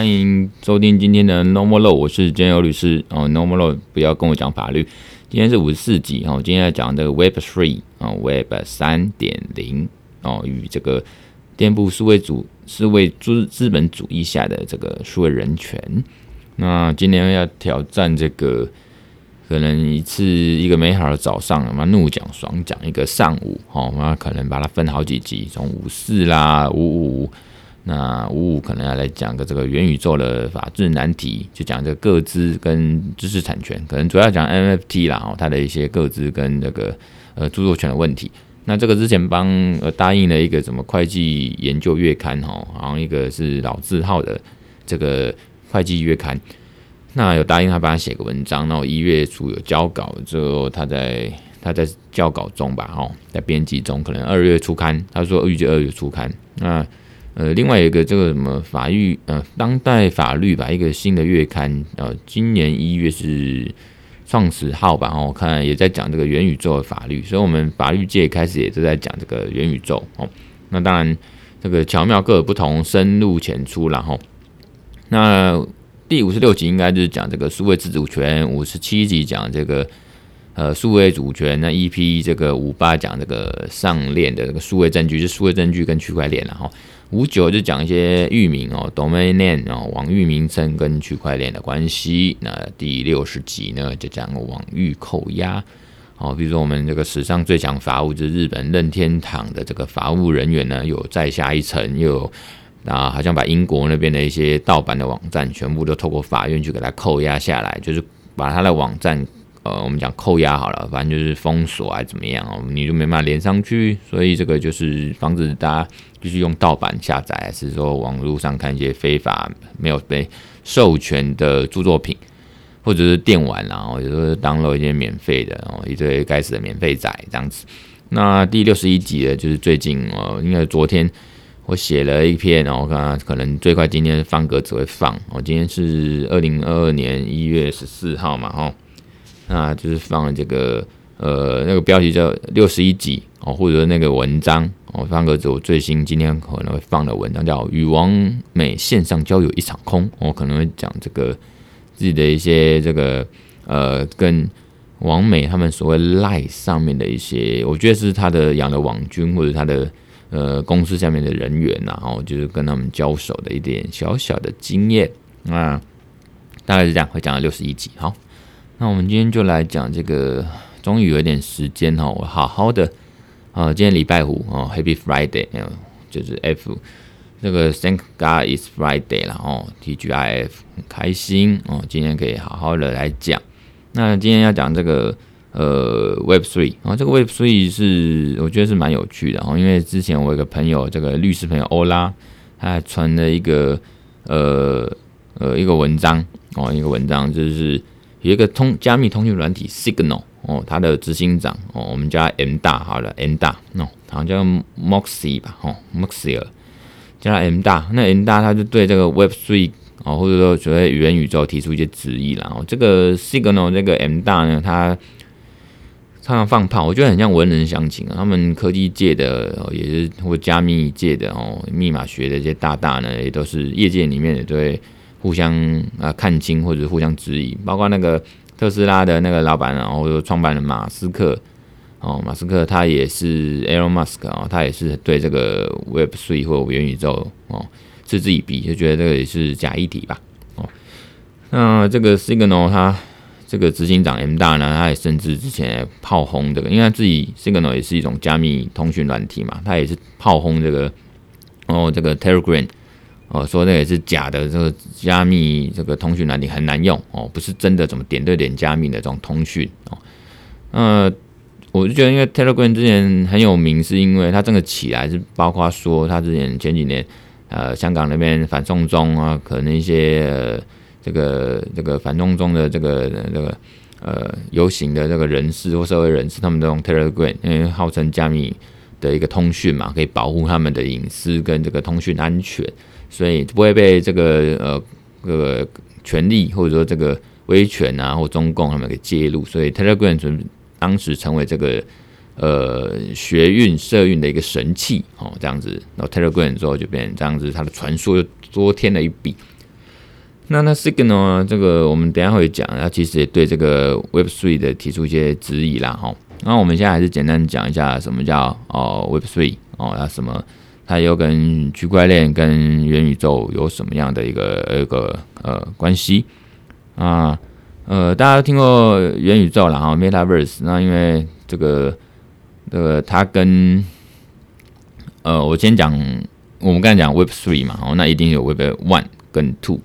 欢迎收听今天的 Normal Law，我是简友律师哦。Normal Law 不要跟我讲法律，今天是五十四集哦。今天要讲这个 Web Three 啊，Web 三点零哦，与这个颠覆数位主数位资资本主义下的这个数位人权。那今天要挑战这个。可能一次一个美好的早上，嘛怒讲爽讲一个上午，哦，那可能把它分好几集，从五四啦五五，那五五可能要来讲个这个元宇宙的法治难题，就讲这个各资跟知识产权，可能主要讲 NFT 啦，哦，它的一些个资跟这个呃著作权的问题。那这个之前帮呃答应了一个什么会计研究月刊，哦，好像一个是老字号的这个会计月刊。那有答应他帮他写个文章，然后一月初有交稿之后，他在他在校稿中吧，哦，在编辑中，可能二月初刊。他说预计二月初刊。那呃，另外一个这个什么法律呃当代法律吧，一个新的月刊，呃，今年一月是创始号吧，哦，我看也在讲这个元宇宙的法律，所以我们法律界开始也都在讲这个元宇宙哦。那当然这个巧妙各有不同，深入浅出，然后那。第五十六集应该就是讲这个数位自主权，五十七集讲这个呃数位主权，那 EP 这个五八讲这个上链的这个数位证据，就数位证据跟区块链，然后五九就讲一些域名哦，domain name 哦，网域名称跟区块链的关系。那第六十集呢就讲网域扣押哦，比如说我们这个史上最强法务就是日本任天堂的这个法务人员呢，有再下一层又有。啊，好像把英国那边的一些盗版的网站全部都透过法院去给它扣押下来，就是把它的网站，呃，我们讲扣押好了，反正就是封锁还怎么样哦，你就没办法连上去，所以这个就是防止大家继续用盗版下载，还是说网络上看一些非法没有被授权的著作品，或者是电玩，然后有时候 download 一些免费的，哦，一堆该死的免费仔这样子。那第六十一集呢，就是最近哦，应该昨天。我写了一篇，然后看可能最快今天方格子会放。我今天是二零二二年一月十四号嘛，吼，那就是放了这个呃那个标题叫六十一集哦，或者那个文章哦，方格子我最新今天可能会放的文章叫与王美线上交友一场空，我可能会讲这个自己的一些这个呃跟王美他们所谓赖上面的一些，我觉得是他的养的网军或者他的。呃，公司下面的人员，然后就是跟他们交手的一点小小的经验，那大概是这样，会讲到六十一集。好，那我们今天就来讲这个，终于有一点时间哈，我好好的啊，今天礼拜五哦，Happy Friday，就是 F 这个 Thank God is Friday 了哦，TGIF 很开心哦，今天可以好好的来讲。那今天要讲这个。呃，Web Three，然后这个 Web Three 是我觉得是蛮有趣的，哦，因为之前我有一个朋友，这个律师朋友欧拉，他还传了一个呃呃一个文章哦，一个文章就是有一个通加密通讯软体 Signal 哦，它的执行长哦，我们叫 M 大好了，M 大哦，好像叫 Moxie 吧，哦，Moxie 叫他 M 大，那 M 大他就对这个 Web Three 哦，或者说所谓元宇宙提出一些质疑了，哦，这个 Signal 这个 M 大呢，他。常常放炮，我觉得很像文人相轻啊。他们科技界的，也是或加密界的哦，密码学的这些大大呢，也都是业界里面也都会互相啊看清或者互相质疑。包括那个特斯拉的那个老板，然后创办人马斯克哦，马斯克他也是 Elon Musk 哦，他也是对这个 Web Three 或元宇宙哦嗤之以鼻，就觉得这个也是假议题吧哦。那这个 Signal 它。这个执行长 M 大呢，他也甚至之前炮轰这个，因为他自己 Signal 也是一种加密通讯软体嘛，他也是炮轰这个哦，这个 Telegram 哦，说那也是假的，这个加密这个通讯软体很难用哦，不是真的怎么点对点加密的这种通讯哦。呃，我就觉得，因为 Telegram 之前很有名，是因为它这个起来是包括说，它之前前几年呃，香港那边反送中啊，可能一些。呃这个这个反送中的这个这个呃游行的这个人士或社会人士，他们都用 Telegram，因为号称加密的一个通讯嘛，可以保护他们的隐私跟这个通讯安全，所以不会被这个呃这个权力或者说这个威权啊或中共他们给介入，所以 Telegram 当时成为这个呃学运社运的一个神器哦，这样子，然后 Telegram 之后就变成这样子，它的传说又多添了一笔。那那 Signal 呢？这个我们等下会讲，它其实也对这个 Web Three 的提出一些质疑啦，哈。那我们现在还是简单讲一下什么叫哦 Web Three 哦，它什么？它又跟区块链跟元宇宙有什么样的一个一个呃关系啊？呃，大家都听过元宇宙啦，哈，Metaverse。那因为这个这个它跟呃，我先讲，我们刚才讲 Web Three 嘛，哦，那一定有 Web One 跟 Two。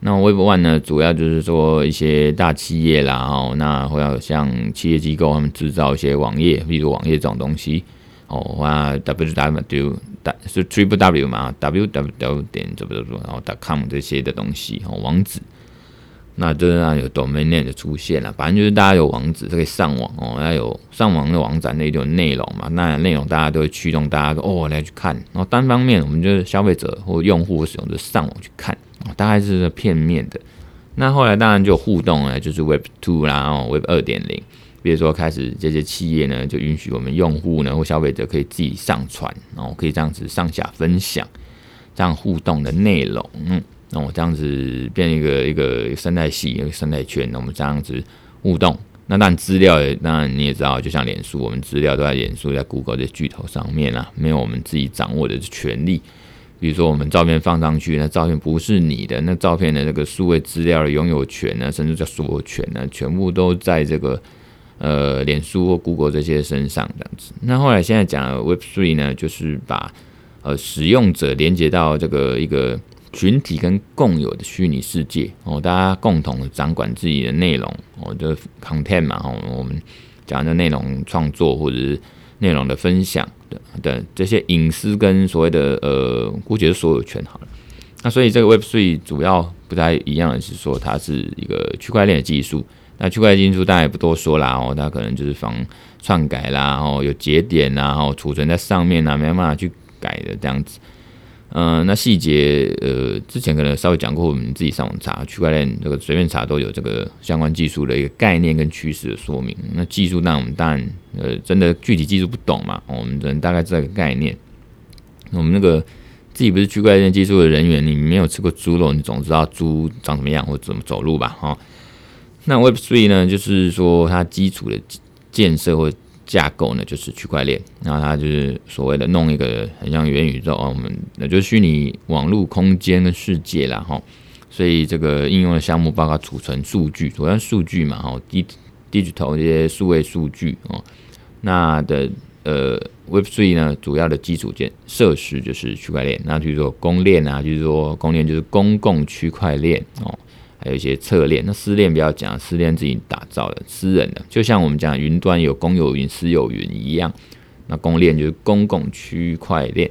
那 Web One 呢，主要就是说一些大企业啦，哦，那会要像企业机构他们制造一些网页，例如网页这种东西，哦，那 W W 是 Triple W 嘛，W W W 点怎么怎么，然后 .com 这些的东西，哦，网址。那这让有 domain name 的出现了，反正就是大家有网址，可以上网哦，要有上网的网站，那就有内容嘛，那内容大家都会驱动大家哦来去看，然后单方面我们就是消费者或用户使用者上网去看。大概是片面的，那后来当然就互动了，就是 Web Two 啦，哦，Web 二点零，比如说开始这些企业呢就允许我们用户呢或消费者可以自己上传，然后可以这样子上下分享这样互动的内容，嗯，那我这样子变一个一个生态系一个生态圈，那我们这样子互动，那当然资料也当然你也知道，就像脸书，我们资料都在脸书在 Google 的巨头上面啊，没有我们自己掌握的权利。比如说，我们照片放上去，那照片不是你的，那照片的那个数位资料的拥有权呢，甚至叫所有权呢，全部都在这个呃，脸书或 Google 这些身上这样子。那后来现在讲 Web Three 呢，就是把呃使用者连接到这个一个群体跟共有的虚拟世界哦，大家共同掌管自己的内容哦，就 content 嘛，哦，我们讲的内容创作或者是。内容的分享的的这些隐私跟所谓的呃，估计是所有权好了。那所以这个 Web Three 主要不太一样的是说，它是一个区块链的技术。那区块链技术大家也不多说啦，哦，它可能就是防篡改啦，哦，有节点啦，然后储存在上面啦，没办法去改的这样子。嗯、那细节呃，之前可能稍微讲过，我们自己上网查区块链这个随便查都有这个相关技术的一个概念跟趋势的说明。那技术，那我们当然呃，真的具体技术不懂嘛，我们只能大概知道一个概念。我们那个自己不是区块链技术的人员，你没有吃过猪肉，你总知道猪长什么样或怎么走路吧？哈，那 Web Three 呢，就是说它基础的建设或架构呢，就是区块链，然后它就是所谓的弄一个很像元宇宙啊，我们那就是虚拟网络空间的世界啦哈。所以这个应用的项目包括储存数据，主要数据嘛哈，digital 这些数位数据哦。那的呃 Web3 呢，主要的基础建设施就是区块链，那就是说公链啊，就是说公链就是公共区块链哦。还有一些侧链，那私链不要讲，私链自己打造的私人的，就像我们讲云端有公有云、私有云一样。那公链就是公共区块链，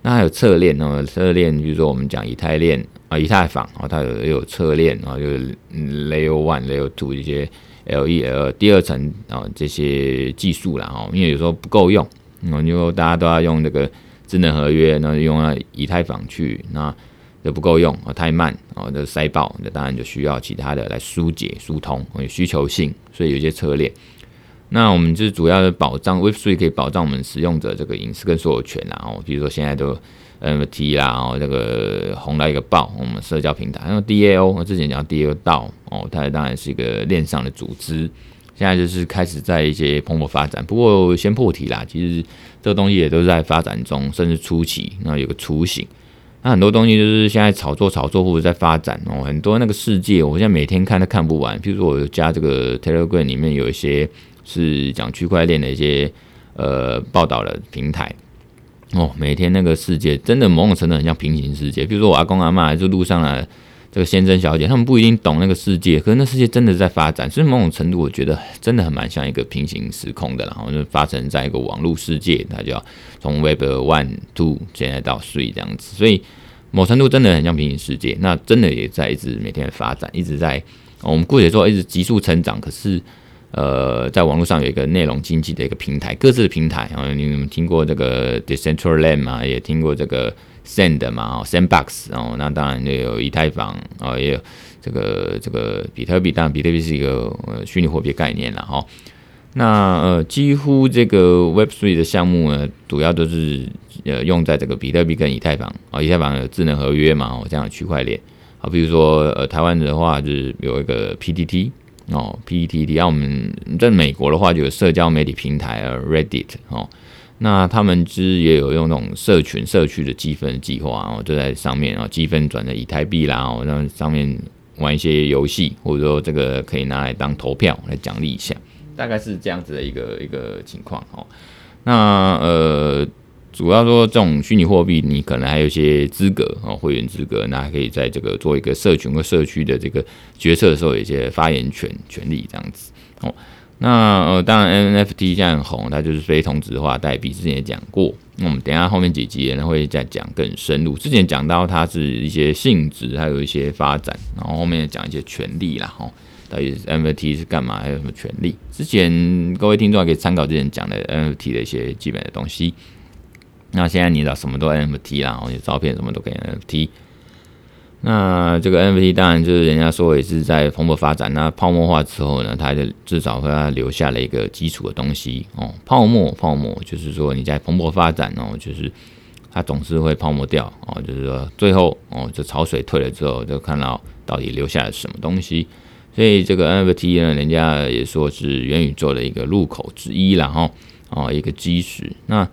那还有侧链呢？侧链比如说我们讲以太链啊，以太坊啊，它有有侧链啊，就是 Layer One、Layer Two 一些 L 一 L 第二层啊这些技术啦哦，因为有时候不够用，嗯，因为大家都要用这个智能合约，那用到以太坊去那。就不够用啊，太慢啊，就塞爆，那当然就需要其他的来疏解、疏通，有需求性，所以有些侧链。那我们就是主要的保障，Web3 可以保障我们使用者这个隐私跟所有权，然后比如说现在都 NFT 啦，哦，这个红到一个爆，我们社交平台，然后 DAO，我之前讲 DAO 道哦，它当然是一个链上的组织，现在就是开始在一些蓬勃发展。不过先破题啦，其实这个东西也都在发展中，甚至初期，那有个雏形。那很多东西就是现在炒作、炒作或者在发展哦，很多那个世界，我现在每天看都看不完。譬如说，我加这个 Telegram 里面有一些是讲区块链的一些呃报道的平台哦，每天那个世界真的某种程度很像平行世界。譬如说我阿公阿妈还是路上啊。这个先生小姐，他们不一定懂那个世界，可是那世界真的在发展，所以某种程度，我觉得真的很蛮像一个平行时空的，然后就发生在一个网络世界，它就要从 Web One、Two 现在到 Three 这样子，所以某程度真的很像平行世界，那真的也在一直每天发展，一直在我们姑且说一直急速成长，可是呃，在网络上有一个内容经济的一个平台，各自的平台，然后你们听过这个 Decentraland 吗？也听过这个。Send 嘛，哦，Sandbox，哦，那当然也有以太坊，哦，也有这个这个比特币，当然比特币是一个呃虚拟货币概念了哈。那呃，几乎这个 Web3 的项目呢，主要都是呃用在这个比特币跟以太坊，哦，以太坊有智能合约嘛，哦，这样的区块链，好，比如说呃，台湾的话就是有一个 PTT 哦，PTT，要我们在美国的话就有社交媒体平台啊，Reddit 哦。那他们其实也有用那种社群社区的积分计划哦，就在上面啊，积分转成以太币啦，哦，那上面玩一些游戏，或者说这个可以拿来当投票来奖励一下，大概是这样子的一个一个情况哦。那呃，主要说这种虚拟货币，你可能还有一些资格哦，会员资格，那还可以在这个做一个社群或社区的这个决策的时候，有一些发言权权利这样子哦。那呃，当然 NFT 现在很红，它就是非同质化代币。之前也讲过，那我们等下后面几集呢会再讲更深入。之前讲到它是一些性质，还有一些发展，然后后面讲一些权利啦，吼，到底是 NFT 是干嘛，还有什么权利？之前各位听众可以参考之前讲的 NFT 的一些基本的东西。那现在你知道什么都 NFT 啦，然后照片什么都可以 NFT。那这个 NFT 当然就是人家说也是在蓬勃发展。那泡沫化之后呢，它就至少会留下了一个基础的东西哦。泡沫，泡沫就是说你在蓬勃发展哦，就是它总是会泡沫掉哦。就是说最后哦，这潮水退了之后，就看到到底留下了什么东西。所以这个 NFT 呢，人家也说是元宇宙的一个入口之一，然后哦一个基石。那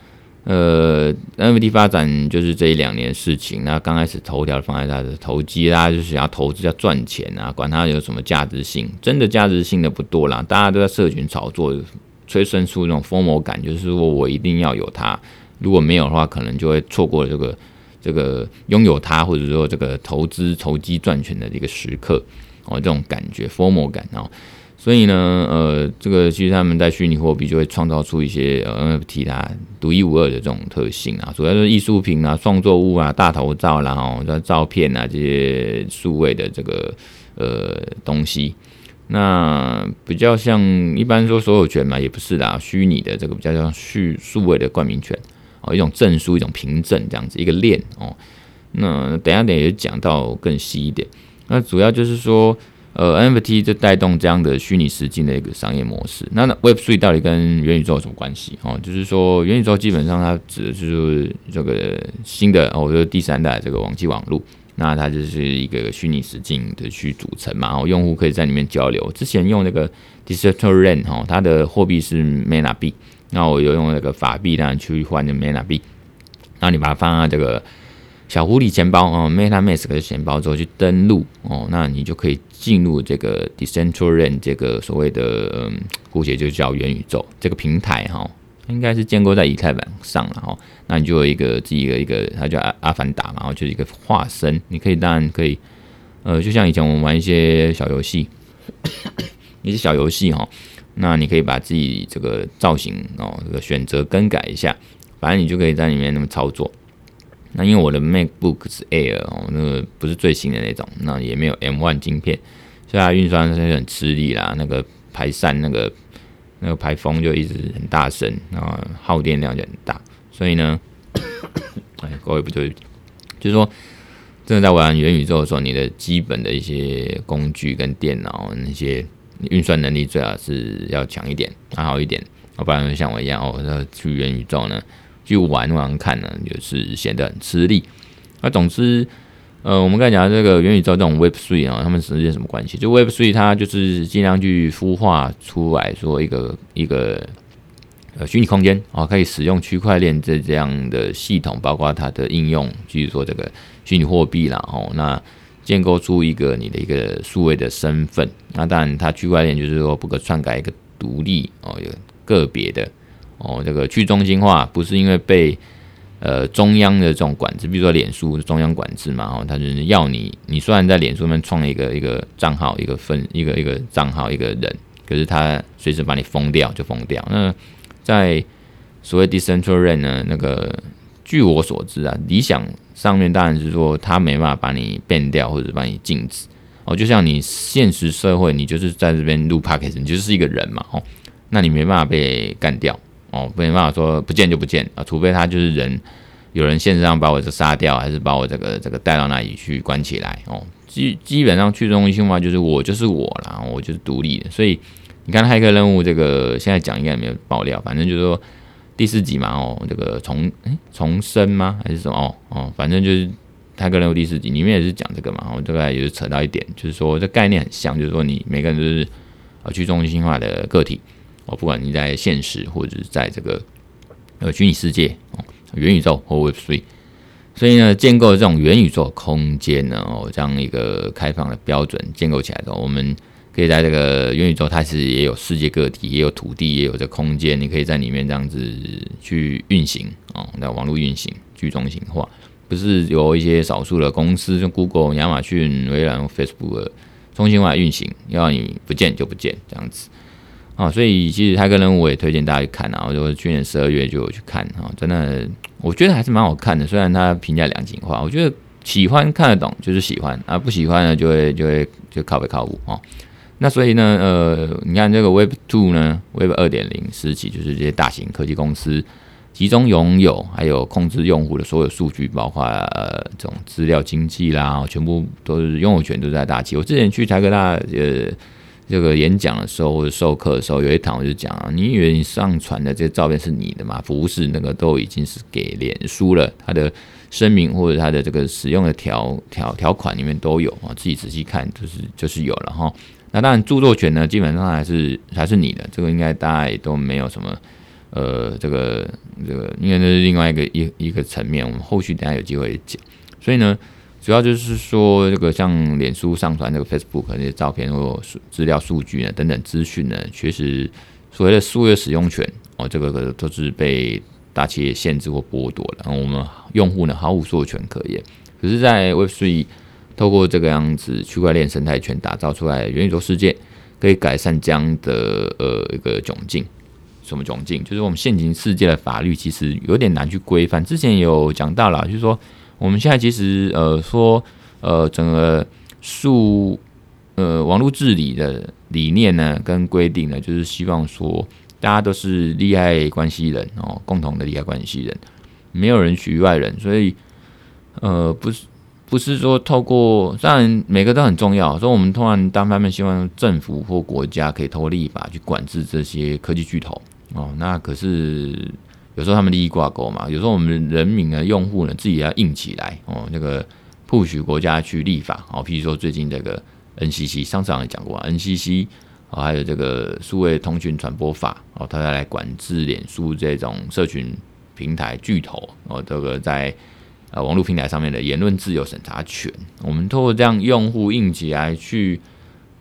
呃，NFT 发展就是这一两年的事情。那刚开始头条放在它的投机，大家就是想要投资要赚钱啊，管它有什么价值性，真的价值性的不多啦。大家都在社群炒作，催生出那种 FOMO 感，就是说我一定要有它，如果没有的话，可能就会错过这个这个拥有它，或者说这个投资投机赚钱的一个时刻哦，这种感觉 FOMO 感哦。所以呢，呃，这个其实他们在虚拟货币就会创造出一些呃 NFT 它独一无二的这种特性啊，主要是艺术品啊、创作物啊、大头照啦、哦、这照片啊这些数位的这个呃东西，那比较像一般说所有权嘛，也不是啦，虚拟的这个比较像数数位的冠名权哦，一种证书、一种凭证这样子一个链哦。那等下等也讲到更细一点，那主要就是说。呃，NFT 就带动这样的虚拟实境的一个商业模式。那 Web3 到底跟元宇宙有什么关系？哦，就是说元宇宙基本上它指的就是这个新的哦，就是第三代这个网际网络。那它就是一个虚拟实境的去组成嘛，然后用户可以在里面交流。之前用那个 Decentraland 哈，它的货币是 Mana 币，那我又用那个法币呢去换的 Mana 币，然后你把它放在这个。小狐狸钱包哦，MetaMask 的钱包之后去登录哦，那你就可以进入这个 Decentraland 这个所谓的，姑且就叫元宇宙这个平台哈、哦，应该是建构在以太坊上了哈、哦。那你就有一个自己的一个，它叫阿阿凡达嘛，然后就是一个化身，你可以当然可以，呃，就像以前我们玩一些小游戏，一些小游戏哈，那你可以把自己这个造型哦，这个选择更改一下，反正你就可以在里面那么操作。那因为我的 MacBook 是 Air 哦，那个不是最新的那种，那也没有 M1 晶片，所以它运算是很吃力啦。那个排散那个那个排风就一直很大声，然后耗电量就很大。所以呢，哎，各位不对，就是说，真的在玩元宇宙的时候，你的基本的一些工具跟电脑那些运算能力最好是要强一点，还好一点，要不然像我一样哦，要去元宇宙呢。去玩玩看呢，就是显得很吃力。那总之，呃，我们刚才讲这个元宇宙这种 Web Three 啊，他们之间什么关系？就 Web Three 它就是尽量去孵化出来说一个一个呃虚拟空间啊，可以使用区块链这这样的系统，包括它的应用，就是说这个虚拟货币啦，哦，那建构出一个你的一个数位的身份。那当然，它区块链就是说不可篡改一个独立哦，有个别的。哦，这个去中心化不是因为被呃中央的这种管制，比如说脸书中央管制嘛，哦，他就是要你，你虽然在脸书上面创一个一个账号，一个分一个一个账号一个人，可是他随时把你封掉就封掉。那在所谓 Decentraland 呢，那个据我所知啊，理想上面当然是说他没办法把你 ban 掉或者把你禁止。哦，就像你现实社会，你就是在这边录 Podcast，你就是一个人嘛，哦，那你没办法被干掉。哦，没办法说不见就不见啊，除非他就是人，有人现实上把我这杀掉，还是把我这个这个带到那里去关起来哦。基基本上去中心化就是我就是我啦，我就是独立的。所以你看骇客任务这个现在讲应该没有爆料，反正就是说第四集嘛哦，这个重诶重生吗还是什么哦哦，反正就是骇客任务第四集里面也是讲这个嘛，我大概也是扯到一点，就是说这概念很像，就是说你每个人都是呃去中心化的个体，哦，不管你在现实或者是在这个呃虚拟世界哦，元宇宙或 Web Three，所以呢，建构这种元宇宙空间呢，哦，这样一个开放的标准建构起来的，我们。可以在这个元宇宙，它其实也有世界各地，也有土地，也有这空间，你可以在里面这样子去运行哦，那网络运行去中心化，不是有一些少数的公司，像 Google、亚马逊、微软、Facebook 中心化运行，要你不见就不见这样子啊，所以其实骇客任务我也推荐大家去看啊，我就去年十二月就有去看啊，真的我觉得还是蛮好看的，虽然它评价两极化，我觉得喜欢看得懂就是喜欢啊，不喜欢呢就会就会就靠北靠五哦。那所以呢，呃，你看这个 Web Two 呢，Web 二点零时期，就是这些大型科技公司集中拥有还有控制用户的所有数据，包括呃这种资料经济啦，全部都是拥有权都在大企。我之前去台科大呃这个演讲的时候或者授课的时候，有一堂我就讲啊，你以为你上传的这些照片是你的吗？不是，那个都已经是给脸书了，它的声明或者它的这个使用的条条条款里面都有啊，自己仔细看就是 就是有了哈。那当然，著作权呢，基本上还是还是你的，这个应该大家也都没有什么，呃，这个这个，因为那是另外一个一一个层面，我们后续等下有机会讲。所以呢，主要就是说，这个像脸书上传这个 Facebook 那些照片或资料数据呢等等资讯呢，确实所谓的数位使用权哦，这个都是被大企业限制或剥夺了，然后我们用户呢毫无所有权可言。可是，在 Web3 透过这个样子区块链生态圈打造出来元宇宙世界，可以改善这样的呃一个窘境。什么窘境？就是我们现行世界的法律其实有点难去规范。之前有讲到了，就是说我们现在其实呃说呃整个数呃网络治理的理念呢跟规定呢，就是希望说大家都是利害关系人哦，共同的利害关系人，没有人局外人，所以呃不是。不是说透过，当然每个都很重要。所以，我们通常单方面希望政府或国家可以透过立法去管制这些科技巨头哦。那可是有时候他们利益挂钩嘛。有时候我们人民的用户呢，自己要硬起来哦。那个 push 国家去立法哦。譬如说最近这个 NCC，上次好像讲过 NCC 啊，还有这个数位通讯传播法哦，它要来管制脸书这种社群平台巨头哦，这个在。呃，网络平台上面的言论自由审查权，我们透过这样用户硬起来去，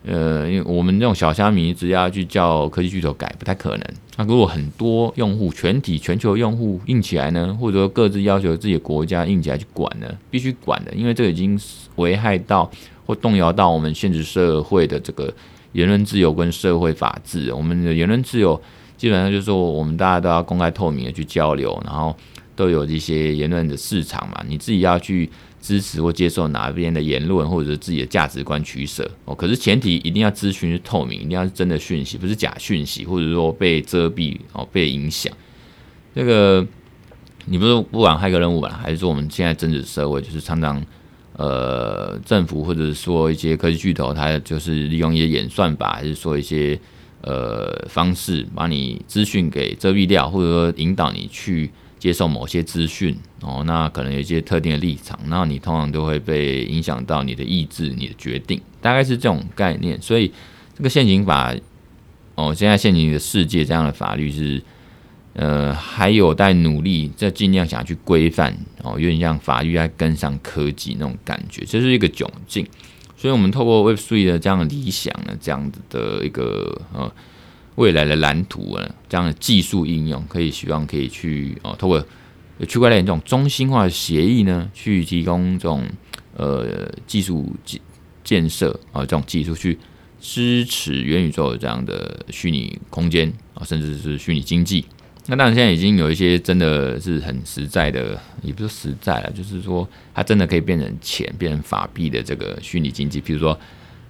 呃，因为我们这种小虾米只要去叫科技巨头改，不太可能。那如果很多用户全体全球用户硬起来呢，或者说各自要求自己的国家硬起来去管呢，必须管的，因为这已经危害到或动摇到我们现实社会的这个言论自由跟社会法治。我们的言论自由基本上就是说，我们大家都要公开透明的去交流，然后。都有一些言论的市场嘛，你自己要去支持或接受哪边的言论，或者是自己的价值观取舍哦。可是前提一定要资讯是透明，一定要是真的讯息，不是假讯息，或者说被遮蔽哦，被影响。这个你不是不管骇客任务吧，还是说我们现在真实社会，就是常常呃政府或者说一些科技巨头，它就是利用一些演算法，还是说一些呃方式，把你资讯给遮蔽掉，或者说引导你去。接受某些资讯哦，那可能有一些特定的立场，那你通常都会被影响到你的意志、你的决定，大概是这种概念。所以这个现行法哦，现在现行的世界这样的法律是呃，还有待努力，在尽量想去规范哦，有点像法律在跟上科技那种感觉，这是一个窘境。所以我们透过 Web three 的这样理想呢，这样子的一个呃。未来的蓝图啊，这样的技术应用可以希望可以去哦，透过区块链这种中心化的协议呢，去提供这种呃技术建建设啊，这种技术去支持元宇宙这样的虚拟空间啊，甚至是虚拟经济。那当然，现在已经有一些真的是很实在的，也不是实在了，就是说它真的可以变成钱、变成法币的这个虚拟经济，比如说。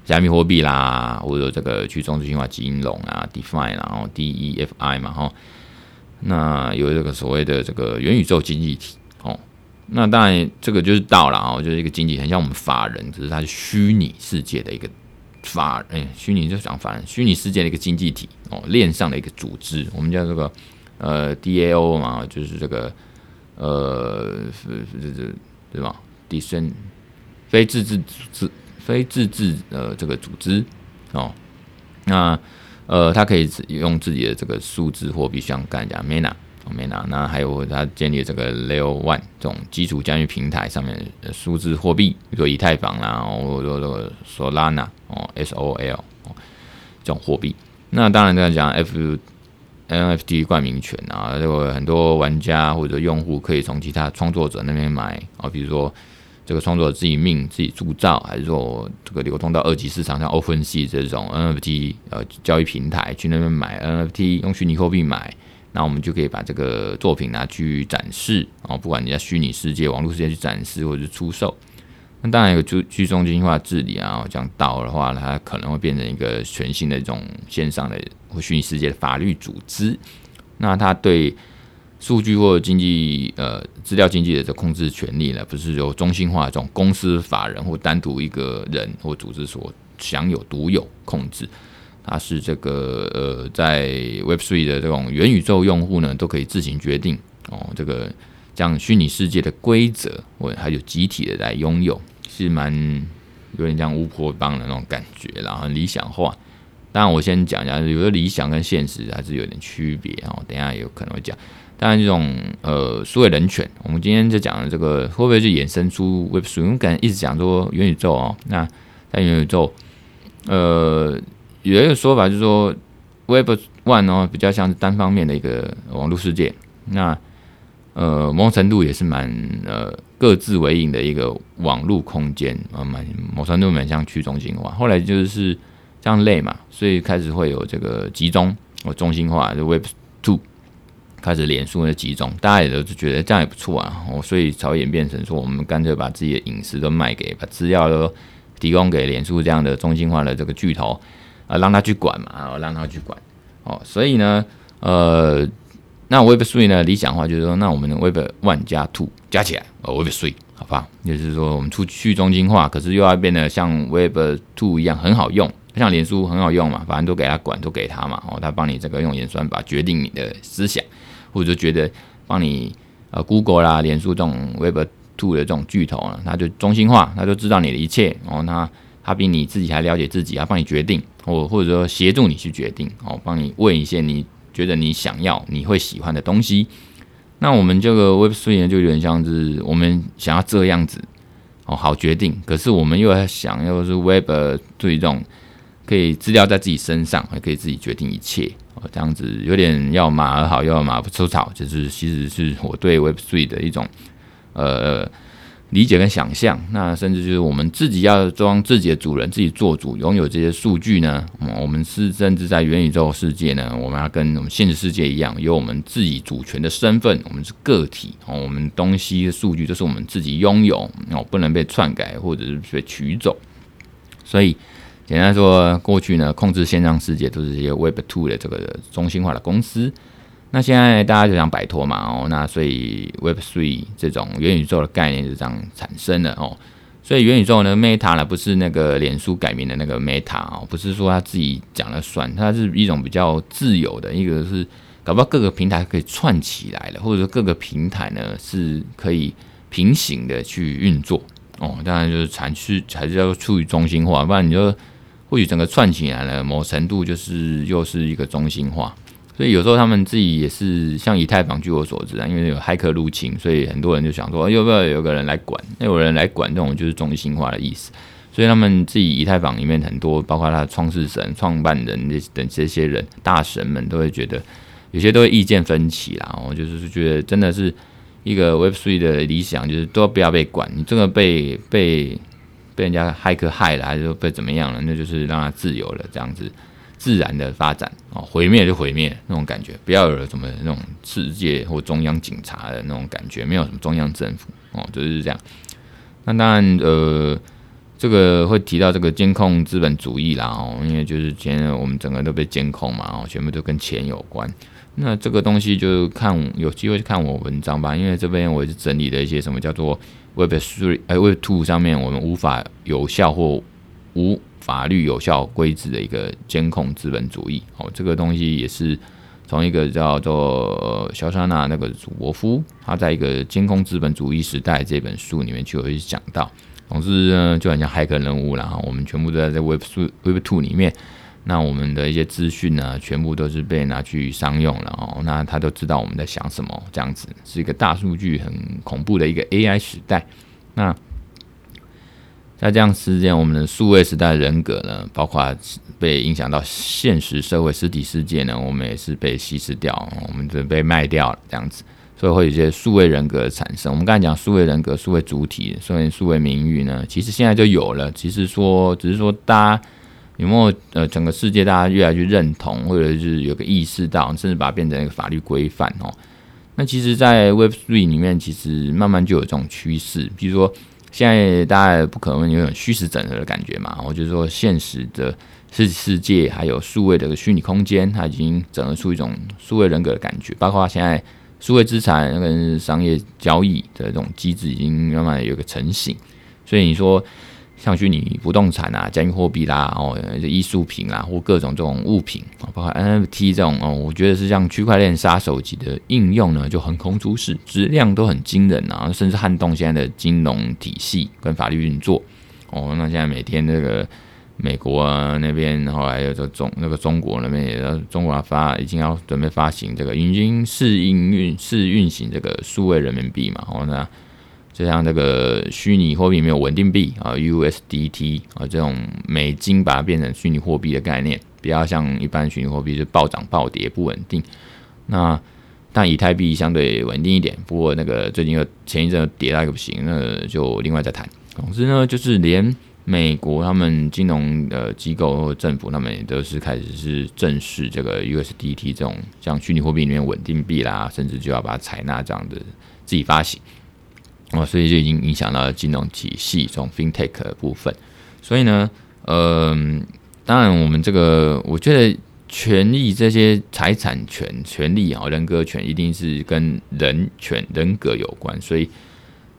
加密货币啦，或者这个去中心化金融啊，DeFi，然后 DeFi 嘛，哈，那有这个所谓的这个元宇宙经济体哦，那当然这个就是到了啊，就是一个经济很像我们法人，只是它是虚拟世界的一个法，哎，虚拟就讲法人，虚拟世界的一个经济体哦，链上的一个组织，我们叫这个呃 DAO 嘛，就是这个呃是是是对吧？decent 非自治组织非自治呃这个组织哦，那呃它可以用自己的这个数字货币，像刚才讲 Mana。Mana，，那还有他建立这个 Layer One 这种基础交易平台上面的数字货币，比如说以太坊啦，或者说 Solana 哦，SOL 哦，这种货币。那当然，这样讲 F NFT 冠名权啊，这个很多玩家或者用户可以从其他创作者那边买啊，比如说这个创作者自己命自己铸造，还是说这个流通到二级市场，像 OpenSea 这种 NFT 呃交易平台去那边买 NFT，用虚拟货币买。那我们就可以把这个作品拿去展示，哦，不管你在虚拟世界、网络世界去展示或者是出售。那当然有去去中心化治理啊，这样到的话，它可能会变成一个全新的一种线上的或虚拟世界的法律组织。那它对数据或经济呃资料经济的这控制权利呢，不是由中心化这种公司法人或单独一个人或组织所享有独有控制。它是这个呃，在 Web3 的这种元宇宙用户呢，都可以自行决定哦，这个将虚拟世界的规则，或还有集体的来拥有，是蛮有点像巫婆帮的那种感觉，然后理想化。当然，我先讲一下，有的理想跟现实还是有点区别哦。等一下有可能会讲。当然，这种呃，数位人权，我们今天就讲的这个，会不会是衍生出 Web3？我们可能一直讲说元宇宙哦，那在元宇宙，呃。有一个说法就是说，Web One 哦，比较像是单方面的一个网络世界，那呃，某种程度也是蛮呃各自为营的一个网络空间啊，蛮某程度蛮像去中心化。后来就是这样类嘛，所以开始会有这个集中或中心化，就 Web Two 开始脸书的集中，大家也都觉得这样也不错啊，哦，所以才会演变成说，我们干脆把自己的隐私都卖给，把资料都提供给脸书这样的中心化的这个巨头。啊，让他去管嘛，啊，让他去管，哦，所以呢，呃，那 Web Three 呢，理想化就是说，那我们的 Web One 加 Two 加起来，呃，Web Three，好吧，就是说我们出去中心化，可是又要变得像 Web Two 一样很好用，像脸书很好用嘛，反正都给他管，都给他嘛，哦，他帮你这个用演算法决定你的思想，或者觉得帮你呃 Google 啦、脸书这种 Web Two 的这种巨头呢，他就中心化，他就知道你的一切，哦，那。他比你自己还了解自己，他帮你决定，或或者说协助你去决定，哦，帮你问一些你觉得你想要、你会喜欢的东西。那我们这个 Web Three 呢，就有点像是我们想要这样子，哦，好决定。可是我们又要想要是 Web 对这种可以资料在自己身上，还可以自己决定一切，这样子有点要马儿好，又要马不吃草，就是其实是我对 Web3 的一种，呃。理解跟想象，那甚至就是我们自己要装自己的主人，自己做主，拥有这些数据呢。我们是甚至在元宇宙世界呢，我们要跟我们现实世界一样，有我们自己主权的身份。我们是个体哦，我们东西的数据都是我们自己拥有哦，不能被篡改或者是被取走。所以简单说，过去呢，控制线上世界都是这些 Web Two 的这个中心化的公司。那现在大家就想摆脱嘛，哦，那所以 Web Three 这种元宇宙的概念就这样产生了哦。所以元宇宙呢，Meta 呢不是那个脸书改名的那个 Meta 哦，不是说他自己讲了算，它是一种比较自由的，一个是搞不好各个平台可以串起来的，或者说各个平台呢是可以平行的去运作哦。当然就是产区还是要处于中心化，不然你就或许整个串起来了，某程度就是又是一个中心化。所以有时候他们自己也是像以太坊，据我所知啊，因为有骇客入侵，所以很多人就想说，要不要有个人来管？那有人来管，这种就是中心化的意思。所以他们自己以太坊里面很多，包括他的创世神、创办人这等这些人大神们，都会觉得有些都会意见分歧啦。我就是觉得真的是一个 Web Three 的理想，就是都不要被管。你这个被被被人家骇客害了，还是被怎么样了？那就是让他自由了，这样子。自然的发展哦，毁灭就毁灭那种感觉，不要有什么那种世界或中央警察的那种感觉，没有什么中央政府哦，就是这样。那当然，呃，这个会提到这个监控资本主义啦哦，因为就是现在我们整个都被监控嘛哦，全部都跟钱有关。那这个东西就看有机会去看我文章吧，因为这边我也是整理了一些什么叫做 Web Three 哎 Web Two 上面我们无法有效或无法律有效规制的一个监控资本主义，哦，这个东西也是从一个叫做肖沙纳那个祖博夫，他在一个《监控资本主义时代》这本书里面就有讲到。总之呢，就很像骇客任务啦，我们全部都在这 Web Two Web Two 里面。那我们的一些资讯呢，全部都是被拿去商用了哦。那他都知道我们在想什么，这样子是一个大数据很恐怖的一个 AI 时代。那在这样时间，我们的数位时代人格呢，包括被影响到现实社会实体世界呢，我们也是被稀释掉，我们就被卖掉了这样子，所以会有一些数位人格产生。我们刚才讲数位人格、数位主体、所谓数位名誉呢，其实现在就有了。其实说，只是说大家。有没有呃，整个世界大家越来越认同，或者是有个意识到，甚至把它变成一个法律规范哦？那其实，在 Web Three 里面，其实慢慢就有这种趋势。比如说，现在大家不可能有种虚实整合的感觉嘛？我就是说，现实的实体世界还有数位的虚拟空间，它已经整合出一种数位人格的感觉。包括现在数位资产跟商业交易的这种机制，已经慢慢有个成型。所以你说。像虚拟不动产啊、加密货币啦、哦、艺术品啊，或各种这种物品，包括 NFT 这种哦，我觉得是像区块链杀手级的应用呢，就横空出世，质量都很惊人啊，甚至撼动现在的金融体系跟法律运作哦。那现在每天这个美国啊那边，然后还有这中那个中国那边也要中国要发，已经要准备发行这个已经试营运试运行这个数位人民币嘛，哦那。就像这个虚拟货币没有稳定币啊，USDT 啊这种美金把它变成虚拟货币的概念，比较像一般虚拟货币是暴涨暴跌不稳定。那但以太币相对稳定一点，不过那个最近又前一阵跌到一个不行，那就另外再谈。总之呢，就是连美国他们金融的机构或政府，他们也都是开始是正视这个 USDT 这种像虚拟货币里面稳定币啦，甚至就要把它采纳这样的自己发行。哦，所以就已经影响到了金融体系从 FinTech 的部分。所以呢，嗯、呃，当然我们这个，我觉得权利这些财产权、权利啊、人格权，一定是跟人权、人格有关。所以，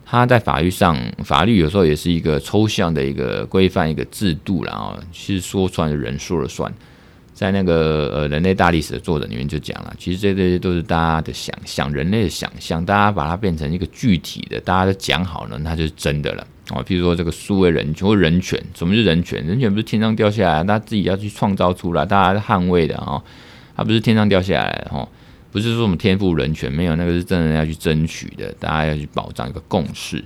它在法律上，法律有时候也是一个抽象的一个规范、一个制度，然后其实说出来的人说了算。在那个呃人类大历史的作者里面就讲了，其实这些都是大家的想象，人类的想象，大家把它变成一个具体的，大家都讲好了，那就是真的了啊。譬如说这个数位人权或人权，什么是人权？人权不是天上掉下来，大家自己要去创造出来，大家捍卫的啊，它不是天上掉下来的哈，不是说我们天赋人权没有，那个是真的要去争取的，大家要去保障一个共识。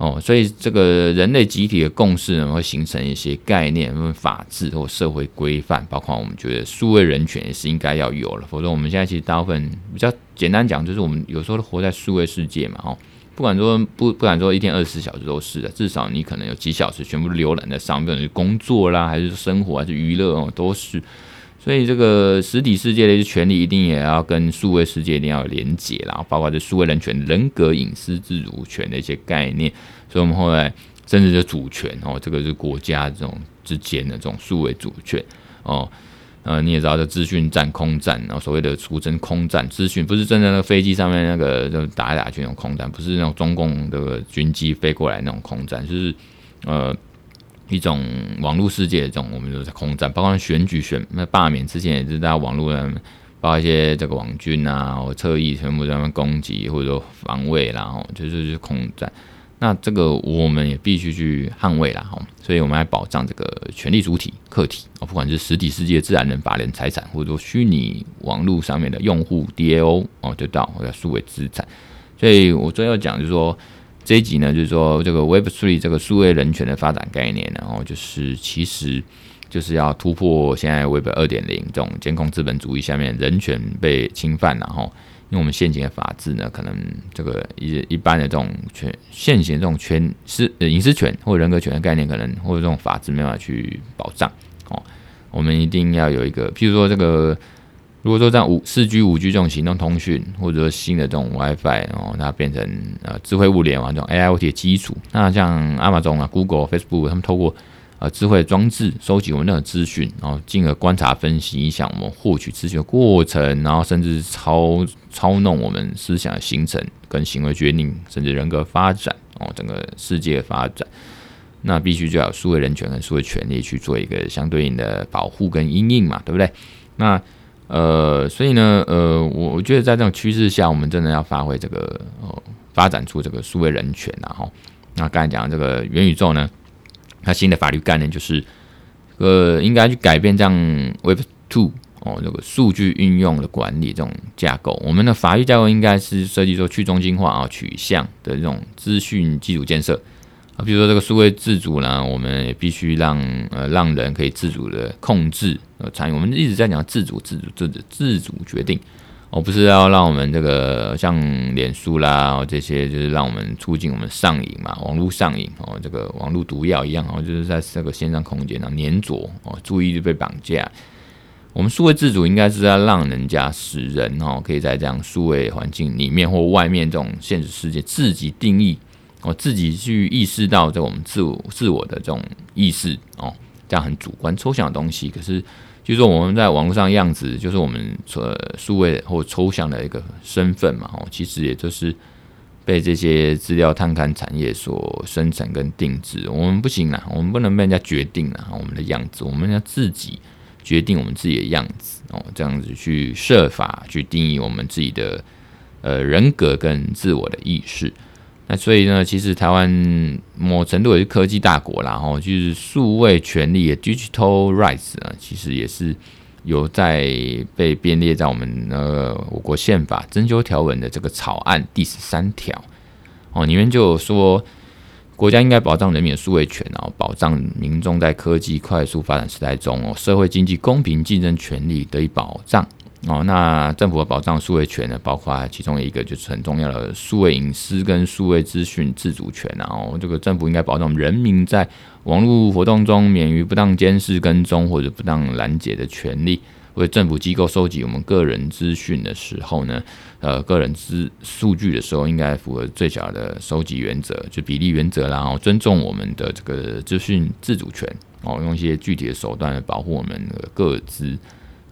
哦，所以这个人类集体的共识呢，会形成一些概念、法治或社会规范，包括我们觉得数位人权也是应该要有了。否则，我们现在其实大部分比较简单讲，就是我们有时候都活在数位世界嘛，哦，不管说不不敢说一天二十四小时都是的，至少你可能有几小时全部浏览在上面，工作啦，还是生活，还是娱乐哦，都是。所以这个实体世界的一些权利一定也要跟数位世界一定要有连结啦，包括这数位人权、人格隐私自主权的一些概念。所以我们后来甚至就主权哦，这个是国家这种之间的这种数位主权哦。呃，你也知道这资讯战、空战，然后所谓的俗称空战，资讯不是真的那个飞机上面那个就打来打去那种空战，不是那种中共的军机飞过来那种空战，就是呃。一种网络世界的这种，我们就是空战，包括选举选那罢免之前也是在网络上，包括一些这个网军啊或侧翼全部在那攻击或者说防卫，然后就是空战。那这个我们也必须去捍卫啦，哈，所以我们来保障这个权利主体客体啊，不管是实体世界自然人、法人财产，或者说虚拟网络上面的用户 DAO 哦，就到或者数位资产。所以我最后讲就是说。这一集呢，就是说这个 Web Three 这个数位人权的发展概念，然后就是其实就是要突破现在 Web 二点零这种监控资本主义下面人权被侵犯，然后因为我们现行的法治呢，可能这个一一般的这种权现行这种权私隐私权或人格权的概念，可能或者这种法治没办法去保障哦，我们一定要有一个，譬如说这个。如果说像五四 G、五 G 这种行动通讯，或者说新的这种 WiFi，哦，它变成呃智慧物联网这种 AIoT 的基础，那像 Amazon 啊、Google、Facebook，他们透过呃智慧装置收集我们那个资讯，然后进而观察、分析影响我们获取资讯的过程，然后甚至操操弄我们思想的形成跟行为决定，甚至人格发展哦，整个世界的发展，那必须就要数位人权跟数位权利去做一个相对应的保护跟因应嘛，对不对？那呃，所以呢，呃，我我觉得在这种趋势下，我们真的要发挥这个呃，发展出这个数位人权，然后，那刚才讲这个元宇宙呢，它新的法律概念就是，呃，应该去改变这样 Web Two 哦，这个数据运用的管理这种架构，我们的法律架构应该是设计说去中心化啊取向的这种资讯基础建设。比如说这个数位自主呢，我们也必须让呃让人可以自主的控制呃参与。我们一直在讲自主、自主、自主、自主决定，而不是要让我们这个像脸书啦这些，就是让我们促进我们上瘾嘛，网络上瘾哦，这个网络毒药一样哦，就是在这个线上空间上黏着哦，注意力被绑架。我们数位自主应该是要让人家使人哦，可以在这样数位环境里面或外面这种现实世界自己定义。我自己去意识到这我们自我自我的这种意识哦，这样很主观抽象的东西。可是，就是说我们在网络上样子，就是我们所数位或抽象的一个身份嘛。哦，其实也就是被这些资料探勘产业所生成跟定制。我们不行啊，我们不能被人家决定啊，我们的样子，我们要自己决定我们自己的样子哦，这样子去设法去定义我们自己的呃人格跟自我的意识。那所以呢，其实台湾某程度也是科技大国啦，吼，就是数位权利的 digital rights 啊，其实也是有在被编列在我们呃我国宪法增修条文的这个草案第十三条哦，里面就有说，国家应该保障人民的数位权，然后保障民众在科技快速发展时代中哦，社会经济公平竞争权利得以保障。哦，那政府的保障数位权呢，包括其中一个就是很重要的数位隐私跟数位资讯自主权。然后，这个政府应该保障人民在网络活动中免于不当监视、跟踪或者不当拦截的权利。为政府机构收集我们个人资讯的时候呢，呃，个人资数据的时候，应该符合最小的收集原则，就比例原则，然后尊重我们的这个资讯自主权。哦，用一些具体的手段来保护我们的个资。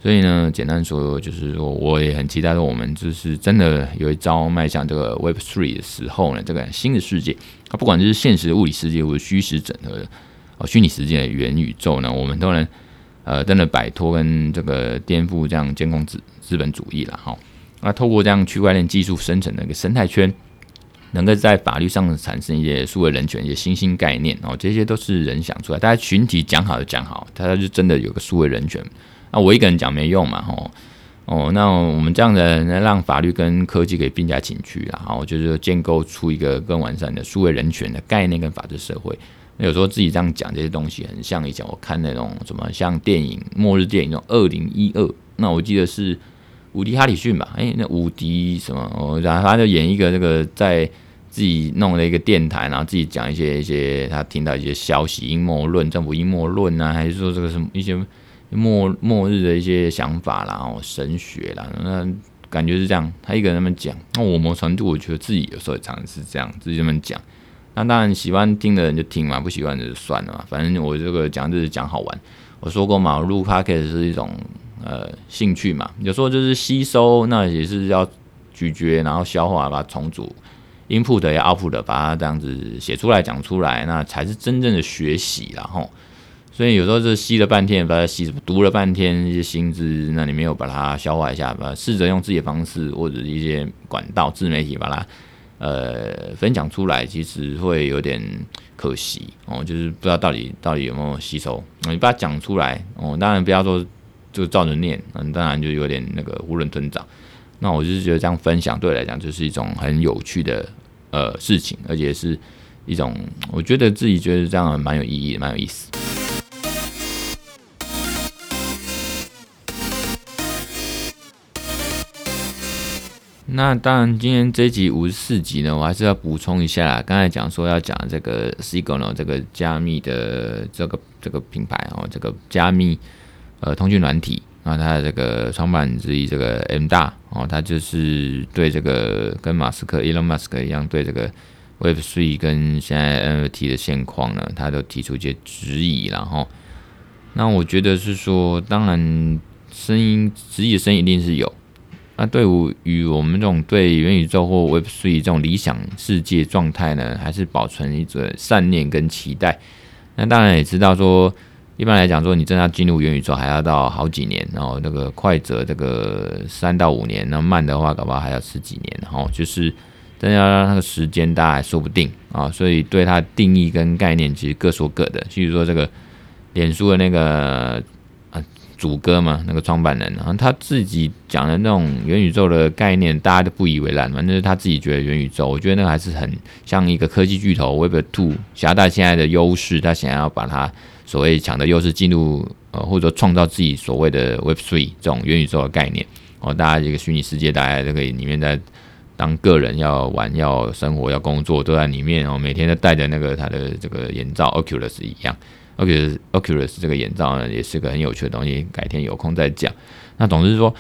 所以呢，简单说就是说，我也很期待说，我们就是真的有一招迈向这个 Web Three 的时候呢，这个新的世界，它不管是现实的物理世界或者虚实整合的哦虚拟世界的元宇宙呢，我们都能呃真的摆脱跟这个颠覆这样监控资资本主义了哈。那透过这样区块链技术生成的一个生态圈，能够在法律上产生一些数位人权一些新兴概念哦，这些都是人想出来，大家群体讲好就讲好，它就真的有个数位人权。那我一个人讲没用嘛，吼哦，那我们这样的人让法律跟科技可以并驾齐驱啊，好，就是建构出一个更完善的数位人权的概念跟法治社会。那有时候自己这样讲这些东西，很像以前我看那种什么像电影末日电影那种二零一二，那我记得是伍迪哈里逊吧？哎，那伍迪什么？哦，然后他就演一个这个在自己弄了一个电台，然后自己讲一些一些他听到一些消息，阴谋论、政府阴谋论啊，还是说这个什么一些。末末日的一些想法啦，然后神学啦，那感觉是这样。他一个人那么讲，那我某程度我觉得自己有时候也常常是这样，自己这么讲。那当然喜欢听的人就听嘛，不喜欢的就算了嘛。反正我这个讲就是讲好玩。我说过嘛，录 podcast 是一种呃兴趣嘛，有时候就是吸收，那也是要咀嚼，然后消化，把它重组，input 也 output，把它这样子写出来讲出来，那才是真正的学习，然后。所以有时候是吸了半天，把它吸读了半天一些新知，那你没有把它消化一下，把试着用自己的方式或者一些管道、自媒体把它呃分享出来，其实会有点可惜哦。就是不知道到底到底有没有吸收。你把它讲出来哦，当然不要说就照着念，嗯，当然就有点那个囫囵吞枣。那我就是觉得这样分享对我来讲就是一种很有趣的呃事情，而且是一种我觉得自己觉得这样蛮有意义，蛮有意思。那当然，今天这一集五十四集呢，我还是要补充一下。刚才讲说要讲这个 Signal 这个加密的这个这个品牌哦，这个加密呃通讯软体啊，它的这个创办人之一这个 M 大哦，他就是对这个跟马斯克 Elon Musk 一样，对这个 Web Three 跟现在 NFT 的现况呢，他都提出一些质疑，然后那我觉得是说，当然声音质疑的声音一定是有。那对于与我们这种对元宇宙或 Web3 这种理想世界状态呢，还是保存一种善念跟期待。那当然也知道说，一般来讲说，你真的要进入元宇宙，还要到好几年，然后那个快则这个三到五年，那慢的话，搞不好还要十几年，然后就是真的要让那个时间，大家还说不定啊。所以对它定义跟概念，其实各说各的。譬如说这个脸书的那个。祖歌嘛，那个创办人，然后他自己讲的那种元宇宙的概念，大家都不以为然嘛。那是他自己觉得元宇宙，我觉得那个还是很像一个科技巨头 Web Two，夹带现在的优势，他想要把它所谓抢的优势进入呃，或者说创造自己所谓的 Web Three 这种元宇宙的概念。哦，大家这个虚拟世界，大家都可以里面在当个人要玩、要生活、要工作，都在里面哦，每天都戴着那个他的这个眼罩 Oculus 一样。Oculus Oculus 这个眼罩呢，也是个很有趣的东西，改天有空再讲。那总之说，